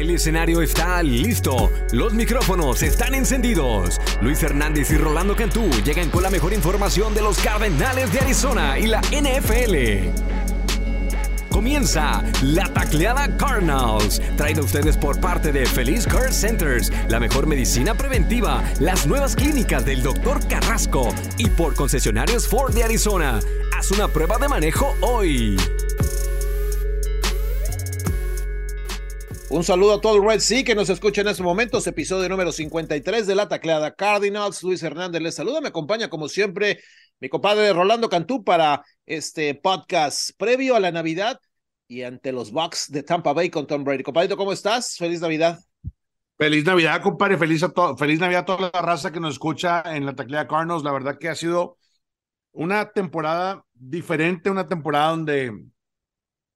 El escenario está listo, los micrófonos están encendidos. Luis Hernández y Rolando Cantú llegan con la mejor información de los Cardenales de Arizona y la NFL. Comienza la tacleada Cardinals, traída a ustedes por parte de Feliz Care Centers, la mejor medicina preventiva, las nuevas clínicas del Dr. Carrasco y por concesionarios Ford de Arizona. Haz una prueba de manejo hoy. Un saludo a todo el Red Sea que nos escucha en estos momentos, episodio número 53 de la tacleada Cardinals. Luis Hernández les saluda, me acompaña como siempre mi compadre Rolando Cantú para este podcast previo a la Navidad y ante los Bucks de Tampa Bay con Tom Brady. Compadrito, ¿cómo estás? Feliz Navidad. Feliz Navidad, compadre. Feliz, a Feliz Navidad a toda la raza que nos escucha en la tacleada Cardinals. La verdad que ha sido una temporada diferente, una temporada donde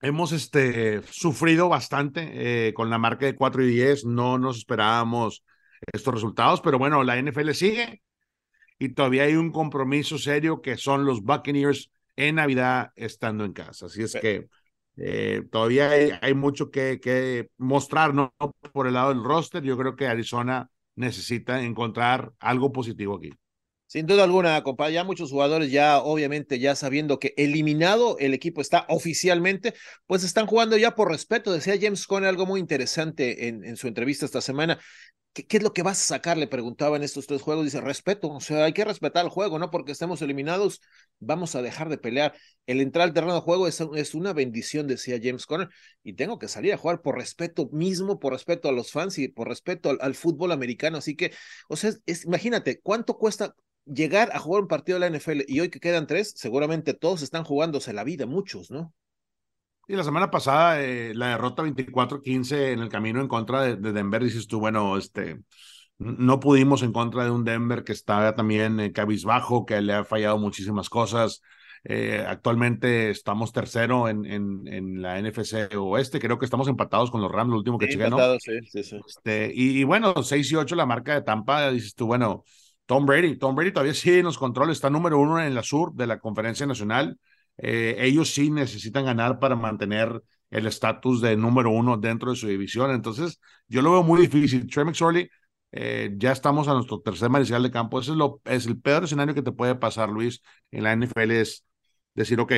hemos este, sufrido bastante eh, con la marca de 4 y 10. No nos esperábamos estos resultados, pero bueno, la NFL sigue y todavía hay un compromiso serio que son los Buccaneers en Navidad estando en casa. Así es que eh, todavía hay, mucho que, que, mostrar, ¿no? Por el lado del roster, yo creo que Arizona necesita encontrar algo positivo aquí. Sin duda alguna, compadre, ya muchos jugadores ya obviamente ya sabiendo que eliminado el equipo está oficialmente, pues están jugando ya por respeto. Decía James Conner algo muy interesante en, su entrevista esta semana. ¿Qué, ¿Qué, es lo que vas a sacar? Le preguntaba en estos tres juegos. Dice, respeto, o sea, hay que respetar el juego, ¿no? Porque estemos eliminados, vamos a dejar de pelear. El entrar al terreno de juego es, una bendición, decía James Conner, y tengo que salir a jugar por respeto mismo, por respeto a los fans y por respeto al, fútbol americano. Así que, o sea, imagínate, ¿cuánto cuesta llegar a jugar un partido de la NFL y hoy que quedan tres, seguramente todos están jugándose la vida, muchos, ¿no? Y la semana pasada, eh, la derrota 24-15 en el camino en contra de, de, Denver, dices tú, bueno, este, no pudimos en contra de un Denver que estaba también eh, cabizbajo, que le ha fallado muchísimas cosas. Eh, actualmente estamos tercero en, en, en, la NFC Oeste, creo que estamos empatados con los Rams, lo último que sí, chequé, ¿no? Sí, sí, sí. Este, y, y, bueno, 6 y 8 la marca de Tampa, dices tú, bueno, Tom Brady, Tom Brady todavía sigue en los controles, está número uno en la sur de la conferencia nacional. Eh, ellos sí necesitan ganar para mantener el estatus de número uno dentro de su división. Entonces, yo lo veo muy difícil. Trey McSorley, eh, ya estamos a nuestro tercer mariscal de campo. Ese es, lo, es el peor escenario que te puede pasar, Luis, en la NFL, es decir, ok,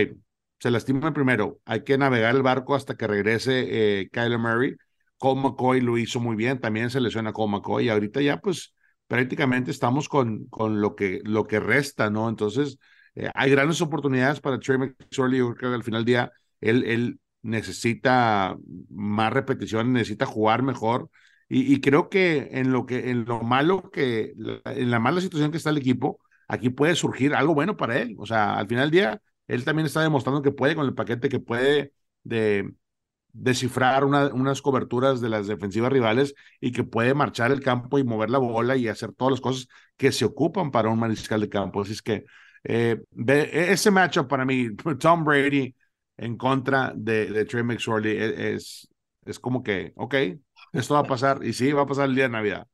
se lastima primero, hay que navegar el barco hasta que regrese eh, Kyler Murray. Cole McCoy lo hizo muy bien, también se lesiona Cole McCoy y ahorita ya pues prácticamente estamos con, con lo, que, lo que resta, ¿no? Entonces, eh, hay grandes oportunidades para Trey McSorley. Yo creo que al final del día él, él necesita más repetición, necesita jugar mejor. Y, creo que en lo que en lo malo que en la mala situación que está el equipo, aquí puede surgir algo bueno para él. O sea, al final del día, él también está demostrando que puede con el paquete que puede de descifrar una, unas coberturas de las defensivas rivales y que puede marchar el campo y mover la bola y hacer todas las cosas que se ocupan para un mariscal de campo. Así es que eh, ese matchup para mí, Tom Brady en contra de, de Trey McSorley e, es, es como que, ok, esto va a pasar y sí, va a pasar el día de Navidad.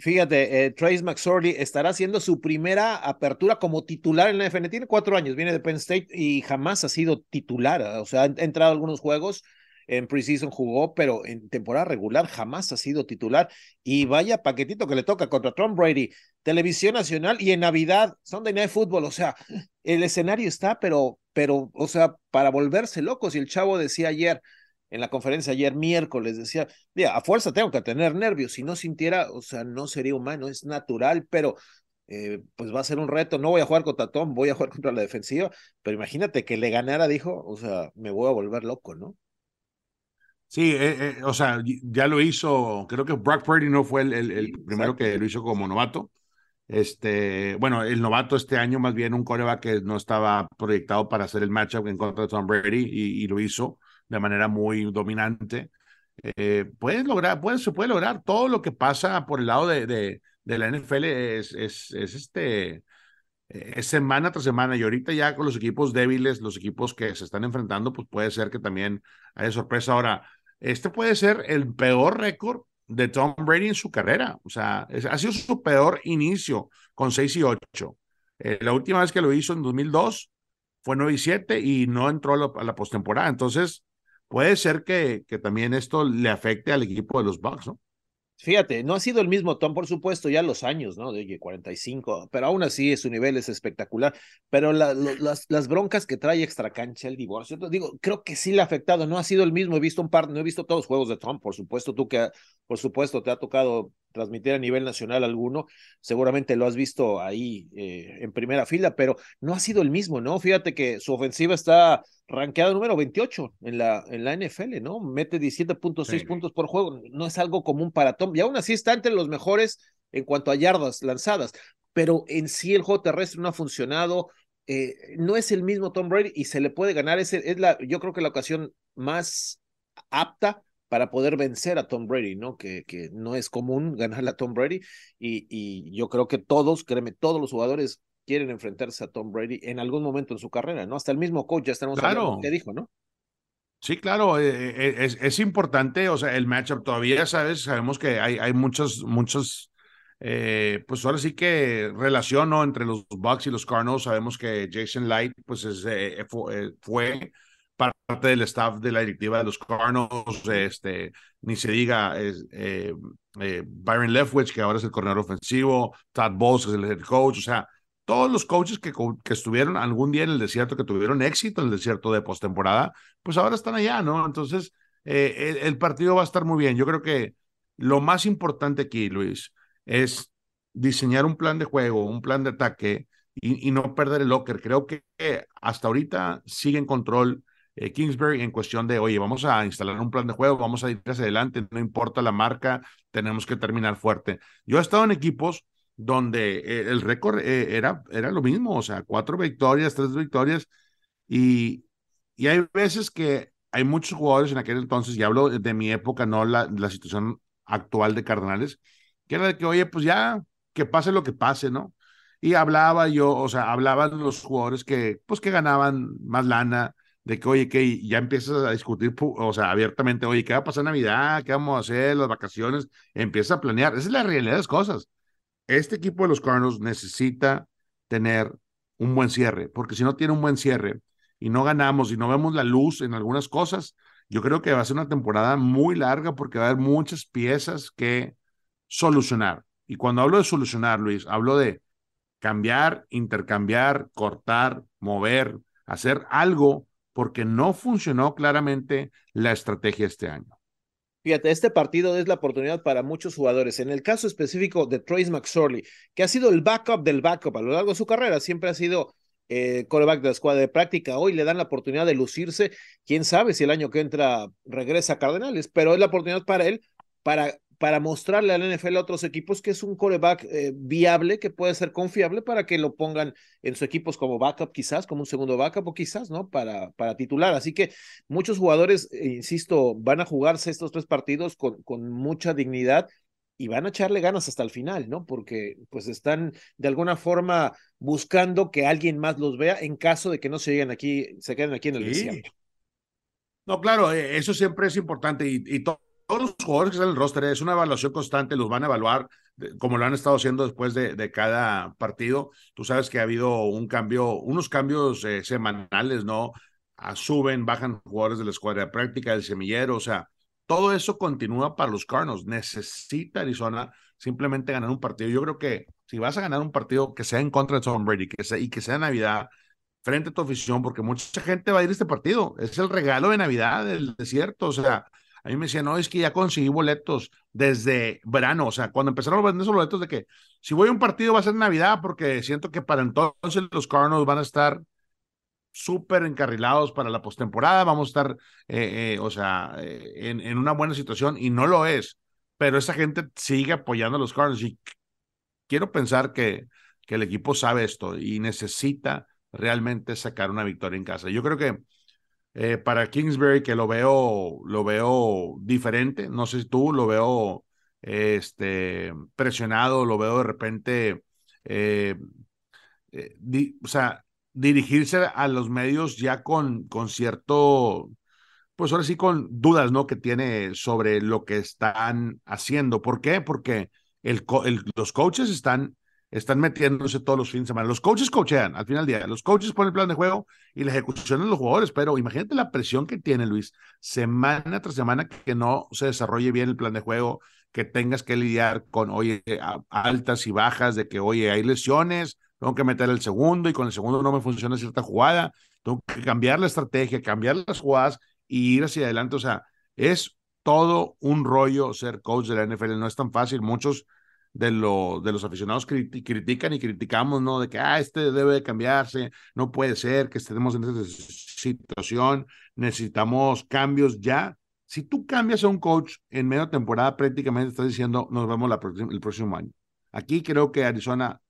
Fíjate, eh, Trace McSorley estará haciendo su primera apertura como titular en la FN. Tiene cuatro años, viene de Penn State y jamás ha sido titular. O sea, ha entrado a algunos juegos, en preseason jugó, pero en temporada regular jamás ha sido titular. Y vaya paquetito que le toca contra Tom Brady, televisión nacional y en Navidad, Sunday Night Football. O sea, el escenario está, pero, pero, o sea, para volverse locos. Y el chavo decía ayer, en la conferencia ayer miércoles, decía, mira, a fuerza tengo que tener nervios, si no sintiera, o sea, no sería humano, es natural, pero eh, pues va a ser un reto, no voy a jugar contra Tom, voy a jugar contra la defensiva, pero imagínate que le ganara, dijo, o sea, me voy a volver loco, ¿no? Sí, eh, eh, o sea, ya lo hizo, creo que Brock Purdy no fue el, el, primero que lo hizo como novato. Este, bueno, el novato este año más bien un coreback que no estaba proyectado para hacer el matchup en contra de Tom Brady y, y lo hizo de manera muy dominante. Eh, puedes lograr, puede, se puede lograr todo lo que pasa por el lado de, de, de la NFL es, es, es este, es semana tras semana y ahorita ya con los equipos débiles, los equipos que se están enfrentando, pues puede ser que también haya sorpresa. Ahora, este puede ser el peor récord de Tom Brady en su carrera. O sea, ha sido su peor inicio con 6 y 8. Eh, la última vez que lo hizo en 2002 fue 9 y 7 y no entró a la, a la postemporada. Entonces, puede ser que, que también esto le afecte al equipo de los Bucks, ¿no? Fíjate, no ha sido el mismo Tom, por supuesto, ya los años, ¿no? De 45, pero aún así su nivel es espectacular. Pero las, las, broncas que trae extra cancha, el divorcio, digo, creo que sí le ha afectado, no ha sido el mismo. He visto un par, no he visto todos los juegos de Tom, por supuesto, tú que, por supuesto, te ha tocado transmitir a nivel nacional alguno, seguramente lo has visto ahí eh, en primera fila, pero no ha sido el mismo, ¿no? Fíjate que su ofensiva está rankeada número 28 en la, en la NFL, ¿no? Mete 17.6 puntos por juego, no es algo común para Tom, y aún así está entre los mejores en cuanto a yardas lanzadas, pero en sí el juego terrestre no ha funcionado, eh, no es el mismo Tom Brady y se le puede ganar, es, es la, yo creo que la ocasión más apta para poder vencer a Tom Brady, ¿no? Que, que no es común ganarle a Tom Brady y, y yo creo que todos, créeme, todos los jugadores quieren enfrentarse a Tom Brady en algún momento en su carrera, ¿no? Hasta el mismo coach ya estamos claro. que dijo, ¿no? Sí, claro, eh, eh, es, es, importante, o sea, el matchup todavía, ¿sabes? Sabemos que hay, hay muchos, muchos, eh, pues ahora sí que relación, ¿no? Entre los Bucks y los Cardinals, sabemos que Jason Light, pues es, fue, parte del staff de la directiva de los Cardinals, este, ni se diga, es, Byron Leftwich, que ahora es el corredor ofensivo, Todd Bowles, que es el head coach, o sea, todos los coaches que, que, estuvieron algún día en el desierto, que tuvieron éxito en el desierto de postemporada, pues ahora están allá, ¿no? Entonces, eh, el, partido va a estar muy bien. Yo creo que lo más importante aquí, Luis, es diseñar un plan de juego, un plan de ataque y, no perder el locker. Creo que hasta ahorita sigue en control eh, Kingsbury en cuestión de, oye, vamos a instalar un plan de juego, vamos a ir hacia adelante, no importa la marca, tenemos que terminar fuerte. Yo he estado en equipos donde eh, el récord eh, era, era lo mismo, o sea, cuatro victorias, tres victorias, y, y hay veces que hay muchos jugadores en aquel entonces, y hablo de mi época, no la, la situación actual de Cardenales, que era de que, oye, pues ya, que pase lo que pase, ¿no? Y hablaba yo, o sea, hablaban los jugadores que, pues que ganaban más lana, de que, oye, que ya empiezas a discutir, o sea, abiertamente, oye, ¿qué va a pasar Navidad? ¿Qué vamos a hacer? Las vacaciones, empieza a planear. Esa es la realidad de las cosas este equipo de los Cardinals necesita tener un buen cierre, porque si no tiene un buen cierre y no ganamos y no vemos la luz en algunas cosas, yo creo que va a ser una temporada muy larga porque va a haber muchas piezas que solucionar. Y cuando hablo de solucionar, Luis, hablo de cambiar, intercambiar, cortar, mover, hacer algo porque no funcionó claramente la estrategia este año. Fíjate, este partido es la oportunidad para muchos jugadores. En el caso específico de Trace McSorley, que ha sido el backup del backup a lo largo de su carrera, siempre ha sido eh, quarterback de la escuadra de práctica. Hoy le dan la oportunidad de lucirse. Quién sabe si el año que entra regresa a Cardenales, pero es la oportunidad para él para para mostrarle al NFL a otros equipos que es un coreback eh, viable, que puede ser confiable para que lo pongan en sus equipos como backup quizás, como un segundo backup o quizás, ¿no? Para, para titular. Así que muchos jugadores, eh, insisto, van a jugarse estos tres partidos con, con mucha dignidad y van a echarle ganas hasta el final, ¿no? Porque pues están de alguna forma buscando que alguien más los vea en caso de que no se lleguen aquí, se queden aquí en el desierto. No, claro, eh, eso siempre es importante y, y todo todos los jugadores que están en el roster es una evaluación constante, los van a evaluar como lo han estado haciendo después de, de cada partido. Tú sabes que ha habido un cambio, unos cambios eh, semanales, ¿no? A, suben, bajan jugadores de la escuadra de práctica, del semillero, o sea, todo eso continúa para los Cardinals. Necesita Arizona simplemente ganar un partido. Yo creo que si vas a ganar un partido que sea en contra de Tom Brady que sea, y que sea Navidad, frente a tu afición, porque mucha gente va a ir a este partido. Es el regalo de Navidad del desierto, o sea, a mí me decían, no, es que ya conseguí boletos desde verano, o sea, cuando empezaron a vender esos boletos de que si voy a un partido va a ser Navidad, porque siento que para entonces los Cardinals van a estar súper encarrilados para la postemporada, vamos a estar, eh, eh, o sea, eh, en, en, una buena situación, y no lo es, pero esa gente sigue apoyando a los Cardinals y quiero pensar que, que el equipo sabe esto y necesita realmente sacar una victoria en casa. Yo creo que eh, para Kingsbury, que lo veo, lo veo diferente. No sé si tú lo veo este, presionado, lo veo de repente, eh, eh, o sea, dirigirse a los medios ya con, con cierto, pues ahora sí con dudas, ¿no? Que tiene sobre lo que están haciendo. ¿Por qué? Porque el, los coaches están están metiéndose todos los fines de semana. Los coaches coachean al final del día. Los coaches ponen el plan de juego y la ejecución de los jugadores, pero imagínate la presión que tiene Luis, semana tras semana que no se desarrolle bien el plan de juego, que tengas que lidiar con, oye, altas y bajas, de que, oye, hay lesiones, tengo que meter el segundo y con el segundo no me funciona cierta jugada, tengo que cambiar la estrategia, cambiar las jugadas y ir hacia adelante. O sea, es todo un rollo ser coach de la NFL, no es tan fácil. Muchos de, lo, de los aficionados critican y criticamos, ¿no? De que, ah, este debe de cambiarse, no puede ser que estemos en esta situación, necesitamos cambios ya. Si tú cambias a un coach en medio temporada, prácticamente estás diciendo, nos vemos la, el próximo año. Aquí creo que Arizona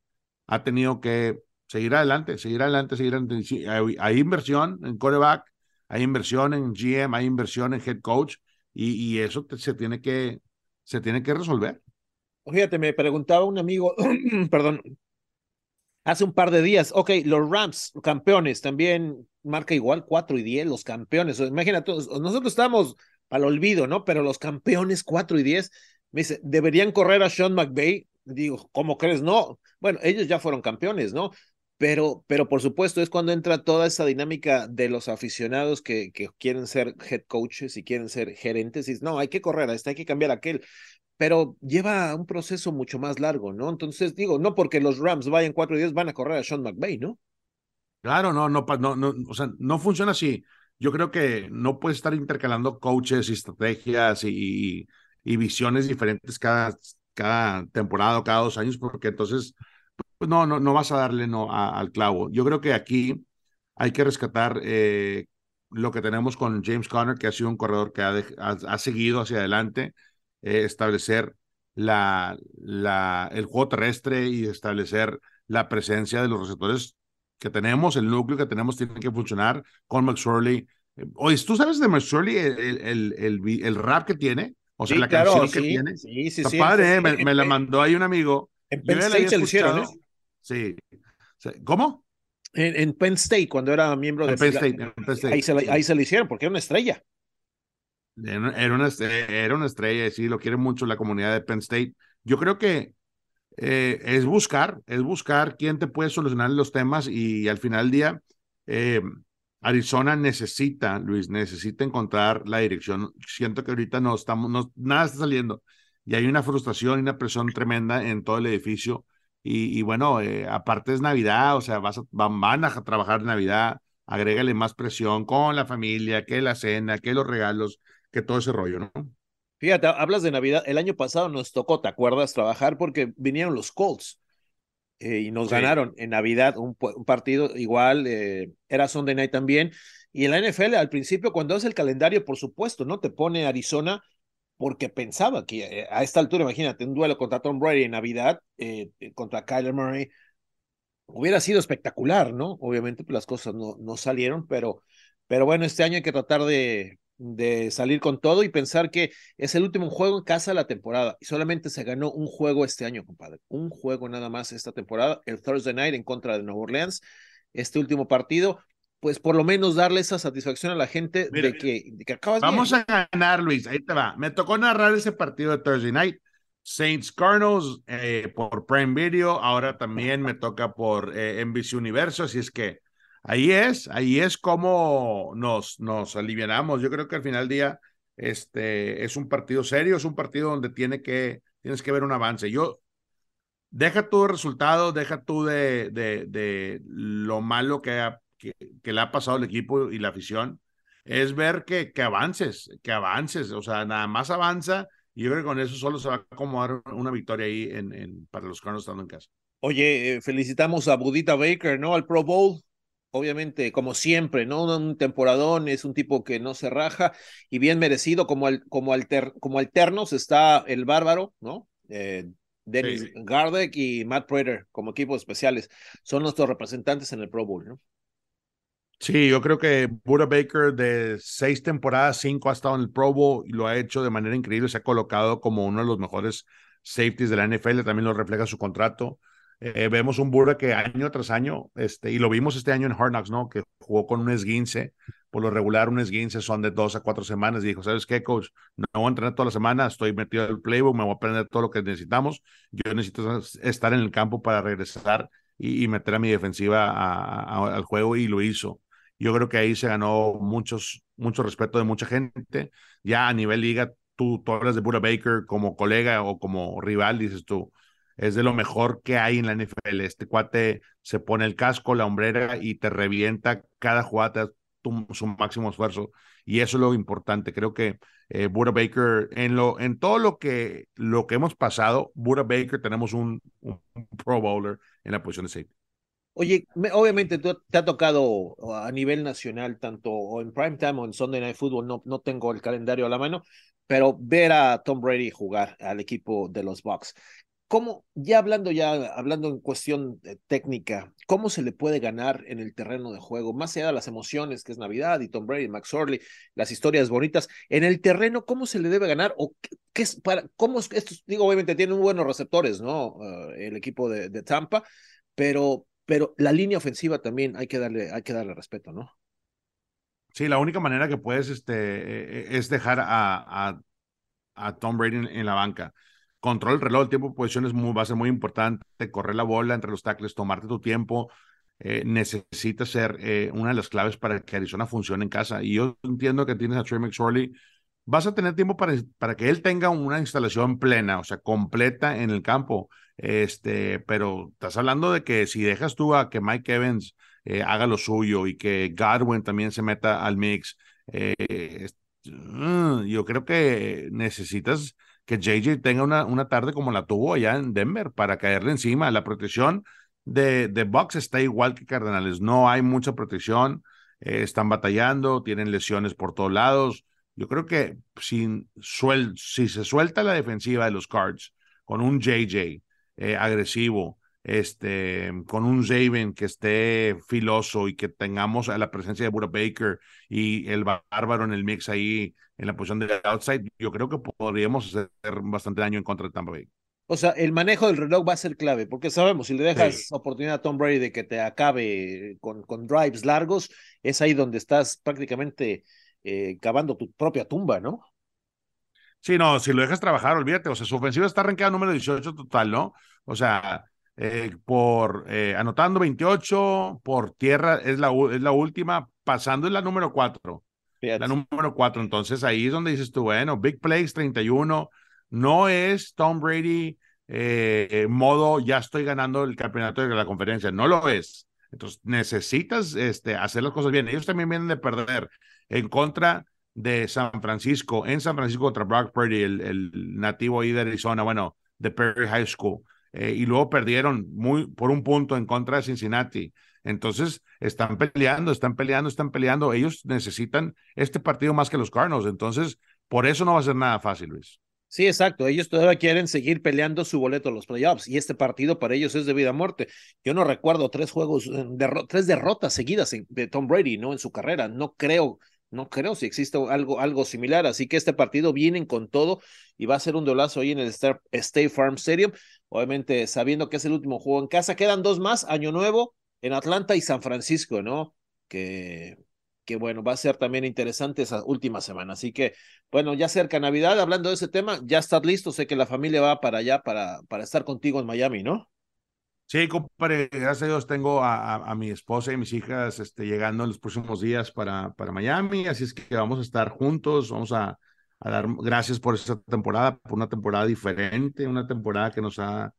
ha tenido que seguir adelante, seguir adelante, seguir adelante. Hay, hay inversión en coreback, hay inversión en GM, hay inversión en head coach, y, y eso se, tiene que, se tiene que resolver. Fíjate, me preguntaba un amigo, perdón, hace un par de días, ok, los Rams, campeones, también marca igual 4 y 10, los campeones. Imagínate, nosotros estamos al olvido, ¿no? Pero los campeones 4 y 10, me dice, deberían correr a Sean McVay. Digo, ¿cómo crees? No. Bueno, ellos ya fueron campeones, ¿no? Pero, pero por supuesto es cuando entra toda esa dinámica de los aficionados que, que quieren ser head coaches y quieren ser gerentes y no, hay que correr a este, hay que cambiar aquel pero lleva un proceso mucho más largo, ¿no? Entonces, digo, no porque los Rams vayan cuatro días van a correr a Sean McVay, ¿no? Claro, no, no, no, no, o sea, no funciona así. Yo creo que no puedes estar intercalando coaches y estrategias y, y visiones diferentes cada, temporada o cada dos años, porque entonces pues no, no, no vas a darle no al clavo. Yo creo que aquí hay que rescatar eh, lo que tenemos con James Conner, que ha sido un corredor que ha seguido hacia adelante eh, establecer la, la, el juego terrestre y establecer la presencia de los receptores que tenemos, el núcleo que tenemos tiene que funcionar con McSorley. Eh, oye, ¿tú sabes de McSorley el, el, el, el, rap que tiene? O sea, la canción que tiene. Sí, sí, Está padre, ¿eh? me, la mandó ahí un amigo. En Penn State se lo hicieron, Sí. ¿Cómo? En, en, Penn State, cuando era miembro de... Penn State, Penn State. Ahí, se, ahí se lo hicieron, porque era una estrella. Era una, era una estrella, sí, lo quiere mucho la comunidad de Penn State. Yo creo que eh, es buscar, es buscar quién te puede solucionar los temas y, al final del día, eh, Arizona necesita, Luis, necesita encontrar la dirección. Siento que ahorita no estamos, no, nada está saliendo y hay una frustración y una presión tremenda en todo el edificio. Y, bueno, eh, aparte es Navidad, o sea, vas van a trabajar Navidad, agrégale más presión con la familia, que la cena, que los regalos que todo ese rollo, ¿no? Fíjate, hablas de Navidad. El año pasado nos tocó, ¿te acuerdas? Trabajar porque vinieron los Colts eh, y nos ganaron en Navidad un, partido igual, eh, era Sunday Night también. Y en la NFL, al principio, cuando es el calendario, por supuesto, ¿no? Te pone Arizona porque pensaba que eh, a esta altura, imagínate, un duelo contra Tom Brady en Navidad, contra Kyler Murray, hubiera sido espectacular, ¿no? Obviamente pues, las cosas no, no salieron, pero, pero bueno, este año hay que tratar de, de salir con todo y pensar que es el último juego en casa de la temporada y solamente se ganó un juego este año, compadre. Un juego nada más esta temporada, el Thursday Night en contra de Nueva Orleans. Este último partido, pues por lo menos darle esa satisfacción a la gente de, que, de que acabas Vamos a ganar, Luis, ahí te va. Me tocó narrar ese partido de Thursday Night. Saints Cardinals eh, por Prime Video, ahora también me toca por eh, NBC Universo, así es que ahí es, ahí es como nos, nos alivianamos. Yo creo que al final del día este, es un partido serio, es un partido donde tiene que, tienes que ver un avance. Yo, deja tu resultado, deja tú de, de, de lo malo que, que, que, le ha pasado al equipo y la afición, es ver que, que avances, que avances, o sea, nada más avanza y yo creo que con eso solo se va a acomodar una victoria ahí en, en, para los Cardinals estando en casa. Oye, eh, felicitamos a Budita Baker, ¿no? Al Pro Bowl obviamente, como siempre, ¿no? Un temporadón, es un tipo que no se raja y bien merecido, como, al, como, alter, como alternos está el bárbaro, ¿no? Eh, Dennis Gardeck y Matt Prater como equipos especiales. Son nuestros representantes en el Pro Bowl, ¿no? Sí, yo creo que Buda Baker de seis temporadas, cinco ha estado en el Pro Bowl y lo ha hecho de manera increíble. Se ha colocado como uno de los mejores safeties de la NFL, también lo refleja su contrato. Eh, vemos un Burda que año tras año, este, y lo vimos este año en Hard Knocks, ¿no? Que jugó con un esguince, por lo regular un esguince son de dos a cuatro semanas. Y dijo, ¿sabes qué, coach? No voy a entrenar toda la semana, estoy metido en el playbook, me voy a aprender todo lo que necesitamos. Yo necesito estar en el campo para regresar y, meter a mi defensiva al juego y lo hizo. Yo creo que ahí se ganó muchos, mucho respeto de mucha gente. Ya a nivel liga, tú, tú hablas de Buda Baker como colega o como rival, dices tú, es de lo mejor que hay en la NFL. Este cuate se pone el casco, la hombrera y te revienta cada jugada, su máximo esfuerzo. Y eso es lo importante. Creo que eh, Buda Baker, en, lo, en todo lo que, lo que hemos pasado, Buda Baker tenemos un, un, Pro Bowler en la posición de safety. Oye, obviamente te ha tocado a nivel nacional, tanto en prime time o en Sunday Night Football, no, no tengo el calendario a la mano, pero ver a Tom Brady jugar al equipo de los Bucks. ¿Cómo, ya hablando, ya hablando en cuestión eh, técnica, cómo se le puede ganar en el terreno de juego? Más allá de las emociones, que es Navidad y Tom Brady, Max Orley, las historias bonitas, en el terreno, ¿cómo se le debe ganar? ¿O qué, es para, cómo es, digo, obviamente tienen buenos receptores, ¿no? Eh, el equipo de, Tampa, pero, pero la línea ofensiva también hay que darle, hay que darle respeto, ¿no? Sí, la única manera que puedes este, e, es dejar a, a, a Tom Brady en la banca control el reloj, el tiempo de posición es muy, va a ser muy importante, correr la bola entre los tackles, tomarte tu tiempo, eh, necesita ser eh, una de las claves para que Arizona funcione en casa. Y yo entiendo que tienes a Trey McSorley, vas a tener tiempo para, para que él tenga una instalación plena, o sea, completa en el campo. Este, pero estás hablando de que si dejas tú a que Mike Evans eh, haga lo suyo y que Godwin también se meta al mix, mm, yo creo que necesitas que JJ tenga una, una tarde como la tuvo allá en Denver para caerle encima. La protección de, de Bucks está igual que Cardenales. No hay mucha protección. Eh, están batallando, tienen lesiones por todos lados. Yo creo que si, suel, si se suelta la defensiva de los Cards con un JJ eh, agresivo, este, con un Zaven que esté filoso y que tengamos a la presencia de Buda Baker y el bárbaro en el mix ahí en la posición de outside, yo creo que podríamos hacer bastante daño en contra de Tampa Bay. O sea, el manejo del reloj va a ser clave, porque sabemos, si le dejas oportunidad a Tom Brady de que te acabe con, con drives largos, es ahí donde estás prácticamente eh, cavando tu propia tumba, ¿no? Sí, no, si lo dejas trabajar, olvídate, o sea, su ofensiva está arrancada número 18 total, ¿no? O sea, eh, por eh, anotando 28, por tierra es la, es la última, pasando en la número 4. La número 4. Entonces ahí es donde dices tú, bueno, Big Plays 31, no es Tom Brady eh, modo ya estoy ganando el campeonato de la conferencia, no lo es. Entonces necesitas este, hacer las cosas bien. Ellos también vienen de perder en contra de San Francisco, en San Francisco contra Brock Purdy, el, el nativo ahí de Arizona, bueno, de Perry High School. Eh, y luego perdieron muy, por un punto en contra de Cincinnati. Entonces, están peleando, están peleando, están peleando. Ellos necesitan este partido más que los Cardinals. Entonces, por eso no va a ser nada fácil, Luis. Sí, exacto. Ellos todavía quieren seguir peleando su boleto a los playoffs y este partido para ellos es de vida o muerte. Yo no recuerdo tres juegos, eh, tres derrotas seguidas de Tom Brady, ¿no? En su carrera. No creo no creo si existe algo, algo similar. Así que este partido vienen con todo y va a ser un dolazo ahí en el State Farm Stadium. Obviamente, sabiendo que es el último juego en casa, quedan dos más: Año Nuevo en Atlanta y San Francisco, ¿no? Que, que bueno, va a ser también interesante esa última semana. Así que, bueno, ya cerca Navidad, hablando de ese tema, ya estás listo. Sé que la familia va para allá para, para estar contigo en Miami, ¿no? Sí, compadre, gracias a Dios tengo a, mi esposa y mis hijas este, llegando en los próximos días para, para Miami, así es que vamos a estar juntos, vamos a, a, dar gracias por esta temporada, por una temporada diferente, una temporada que nos ha,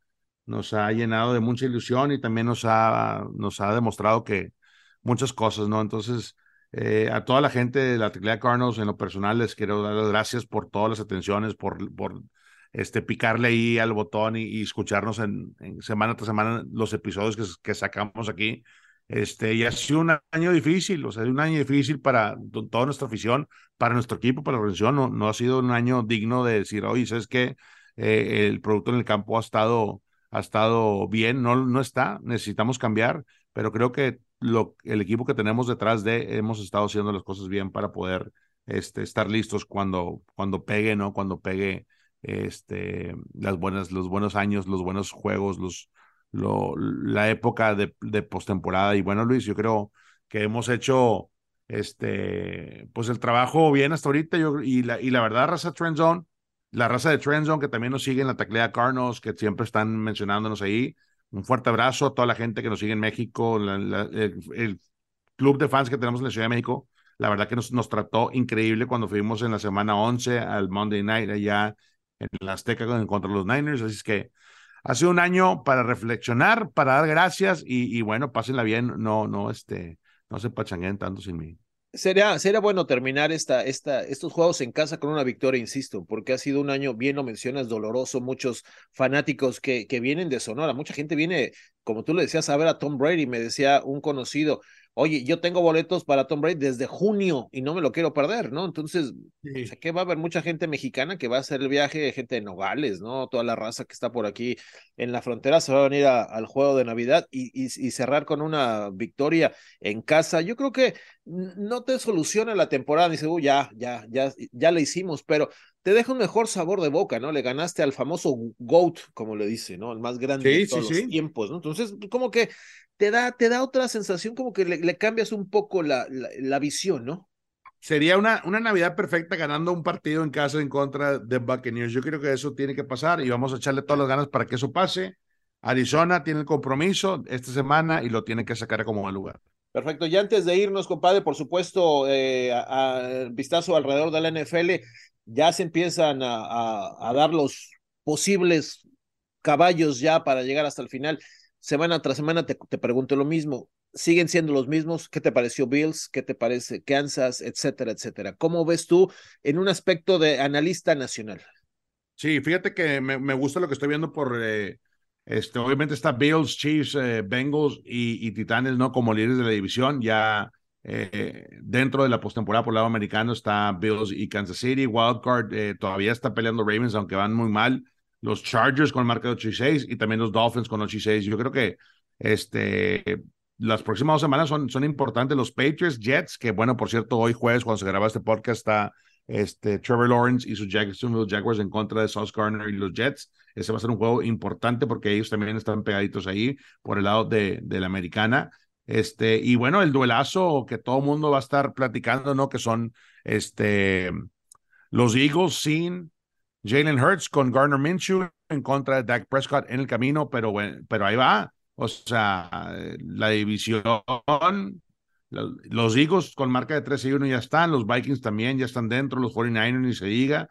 nos ha llenado de mucha ilusión y también nos ha, nos ha demostrado que muchas cosas, ¿no? Entonces, eh, a toda la gente de la Tecla Cardinals, en lo personal, les quiero dar las gracias por todas las atenciones, por, por este, picarle ahí al botón y, escucharnos en, semana tras semana los episodios que, que, sacamos aquí. Este, y ha sido un año difícil, o sea, un año difícil para toda nuestra afición, para nuestro equipo, para la organización. No, no ha sido un año digno de decir, oye, ¿sabes qué? Eh, el producto en el campo ha estado, ha estado bien, no, no está, necesitamos cambiar, pero creo que lo, el equipo que tenemos detrás de hemos estado haciendo las cosas bien para poder este, estar listos cuando, cuando pegue, ¿no? Cuando pegue este, las buenas, los buenos años, los buenos juegos, los, lo, la época de, de postemporada. Y bueno, Luis, yo creo que hemos hecho este, pues el trabajo bien hasta ahorita yo, y, la, y la verdad, raza Trend Zone, la raza de Trend Zone que también nos sigue en la taclea Carnos, que siempre están mencionándonos ahí. Un fuerte abrazo a toda la gente que nos sigue en México, el, club de fans que tenemos en la Ciudad de México. La verdad que nos, nos trató increíble cuando fuimos en la semana 11 al Monday Night allá en la Azteca contra los Niners. Así es que ha sido un año para reflexionar, para dar gracias y, y bueno, pásenla bien, no, no, este, no se pachanguen tanto sin mí. Sería, sería bueno terminar esta, esta, estos juegos en casa con una victoria, insisto, porque ha sido un año, bien lo mencionas, doloroso. Muchos fanáticos que, que vienen de Sonora, mucha gente viene, como tú le decías, a ver a Tom Brady. Me decía un conocido, oye, yo tengo boletos para Tom Brady desde junio y no me lo quiero perder, ¿no? Entonces, sé que va a haber mucha gente mexicana que va a hacer el viaje, gente de Nogales, ¿no? Toda la raza que está por aquí en la frontera se va a venir al juego de Navidad y, y, cerrar con una victoria en casa. Yo creo que no te soluciona la temporada, dice, uy, ya, ya, ya, ya le hicimos, pero te deja un mejor sabor de boca, ¿no? Le ganaste al famoso GOAT, como le dice, ¿no? El más grande de todos los tiempos, ¿no? Entonces, como que te da, te da otra sensación, como que le, cambias un poco la, la, visión, ¿no? Sería una, una Navidad perfecta ganando un partido en casa en contra de Buccaneers. Yo creo que eso tiene que pasar y vamos a echarle todas las ganas para que eso pase. Arizona tiene el compromiso esta semana y lo tiene que sacar como mal lugar. Perfecto. Y antes de irnos, compadre, por supuesto, eh, a, vistazo alrededor de la NFL, ya se empiezan a, dar los posibles caballos ya para llegar hasta el final semana tras semana te, te, pregunto lo mismo. ¿Siguen siendo los mismos? ¿Qué te pareció Bills? ¿Qué te parece Kansas? Etcétera, etcétera. ¿Cómo ves tú en un aspecto de analista nacional? Sí, fíjate que me, me gusta lo que estoy viendo por, eh, este, obviamente está Bills, Chiefs, eh, Bengals y, y, Titanes, ¿no? Como líderes de la división, ya eh, dentro de la postemporada por el lado americano está Bills y Kansas City, Wildcard, todavía está peleando Ravens, aunque van muy mal los Chargers con marca de 8 y 6 y también los Dolphins con 8 y 6. Yo creo que este, las próximas dos semanas son, son importantes. Los Patriots, Jets, que bueno, por cierto, hoy jueves, cuando se graba este podcast, está este, Trevor Lawrence y sus Jacksonville Jaguars en contra de Sauce Garner y los Jets. Ese va a ser un juego importante porque ellos también están pegaditos ahí por el lado de, de la americana. Este, y bueno, el duelazo que todo el mundo va a estar platicando, ¿no? Que son este, los Eagles sin Jalen Hurts con Garner Minshew en contra de Dak Prescott en el camino, pero, pero ahí va. O sea, la división, los Eagles con marca de 13 y 1 ya están, los Vikings también ya están dentro, los 49ers ni se diga.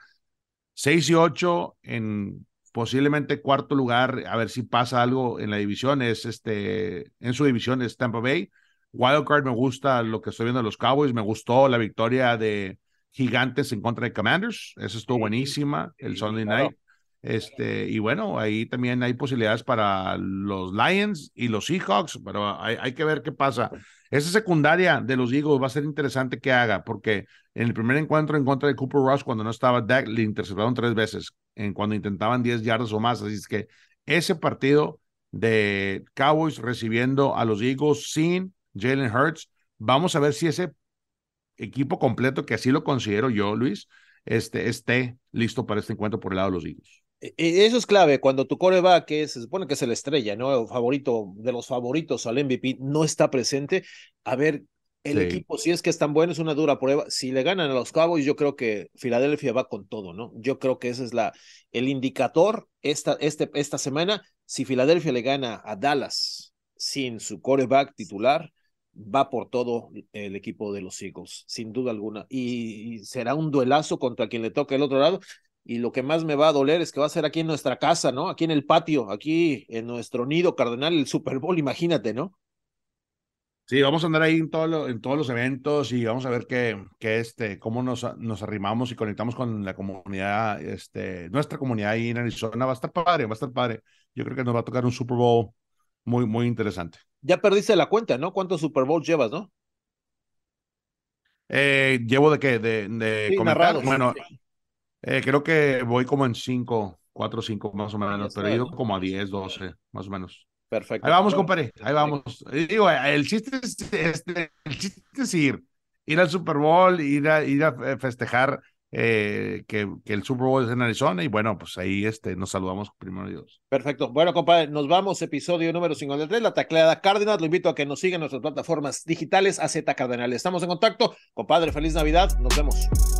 6 y 8 en posiblemente cuarto lugar, a ver si pasa algo en la división, es este, en su división es Tampa Bay. Wildcard me gusta lo que estoy viendo de los Cowboys, me gustó la victoria de Gigantes en contra de Commanders. Eso estuvo buenísima, el Sunday Night. Este, y bueno, ahí también hay posibilidades para los Lions y los Seahawks, pero hay, hay, que ver qué pasa. Esa secundaria de los Eagles va a ser interesante que haga, porque en el primer encuentro en contra de Cooper Rush, cuando no estaba Dak, le interceptaron tres veces, en cuando intentaban 10 yardas o más. Así es que ese partido de Cowboys recibiendo a los Eagles sin Jalen Hurts, vamos a ver si ese equipo completo, que así lo considero yo, Luis, este, esté listo para este encuentro por el lado de los Eagles. E, e, eso es clave, cuando tu coreback, que se supone que es el estrella, ¿no? El favorito de los favoritos al MVP, no está presente. A ver, el equipo, si es que es tan bueno, es una dura prueba. Si le ganan a los Cowboys, yo creo que Filadelfia va con todo, ¿no? Yo creo que ese es la, el indicador esta, este, esta semana. Si Filadelfia le gana a Dallas sin su coreback titular, va por todo el equipo de los Eagles, sin duda alguna. Y, será un duelazo contra quien le toque el otro lado. Y lo que más me va a doler es que va a ser aquí en nuestra casa, ¿no? Aquí en el patio, aquí en nuestro nido cardenal, el Super Bowl, imagínate, ¿no? Sí, vamos a andar ahí en, todo en todos los eventos y vamos a ver qué, qué este, cómo nos, nos arrimamos y conectamos con la comunidad, este, nuestra comunidad ahí en Arizona. Va a estar padre, va a estar padre. Yo creo que nos va a tocar un Super Bowl muy, muy interesante. Ya perdiste la cuenta, ¿no? ¿Cuántos Super Bowls llevas, no? Eh, llevo de qué? De, de Bueno, eh, creo que voy como en cinco, cuatro, cinco más o menos, pero he ido como a diez, doce, más o menos. Perfecto. Ahí vamos, compadre, ahí vamos. Digo, el chiste es, este, el chiste es ir, ir al Super Bowl, ir a, ir a festejar eh, que, que, el Super Bowl es en Arizona y bueno, pues ahí este, nos saludamos primero Dios. Perfecto. Bueno, compadre, nos vamos, episodio número 53, la tacleada Cárdenas. Lo invito a que nos sigan en nuestras plataformas digitales, AZ Cardenal. Estamos en contacto. Compadre, feliz Navidad. Nos vemos.